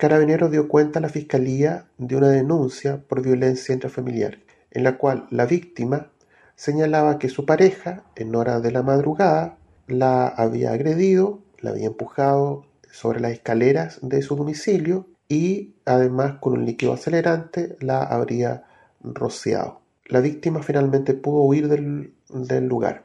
Carabineros dio cuenta a la Fiscalía de una denuncia por violencia intrafamiliar, en la cual la víctima señalaba que su pareja, en horas de la madrugada, la había agredido, la había empujado sobre las escaleras de su domicilio y además con un líquido acelerante la habría rociado. La víctima finalmente pudo huir del lugar.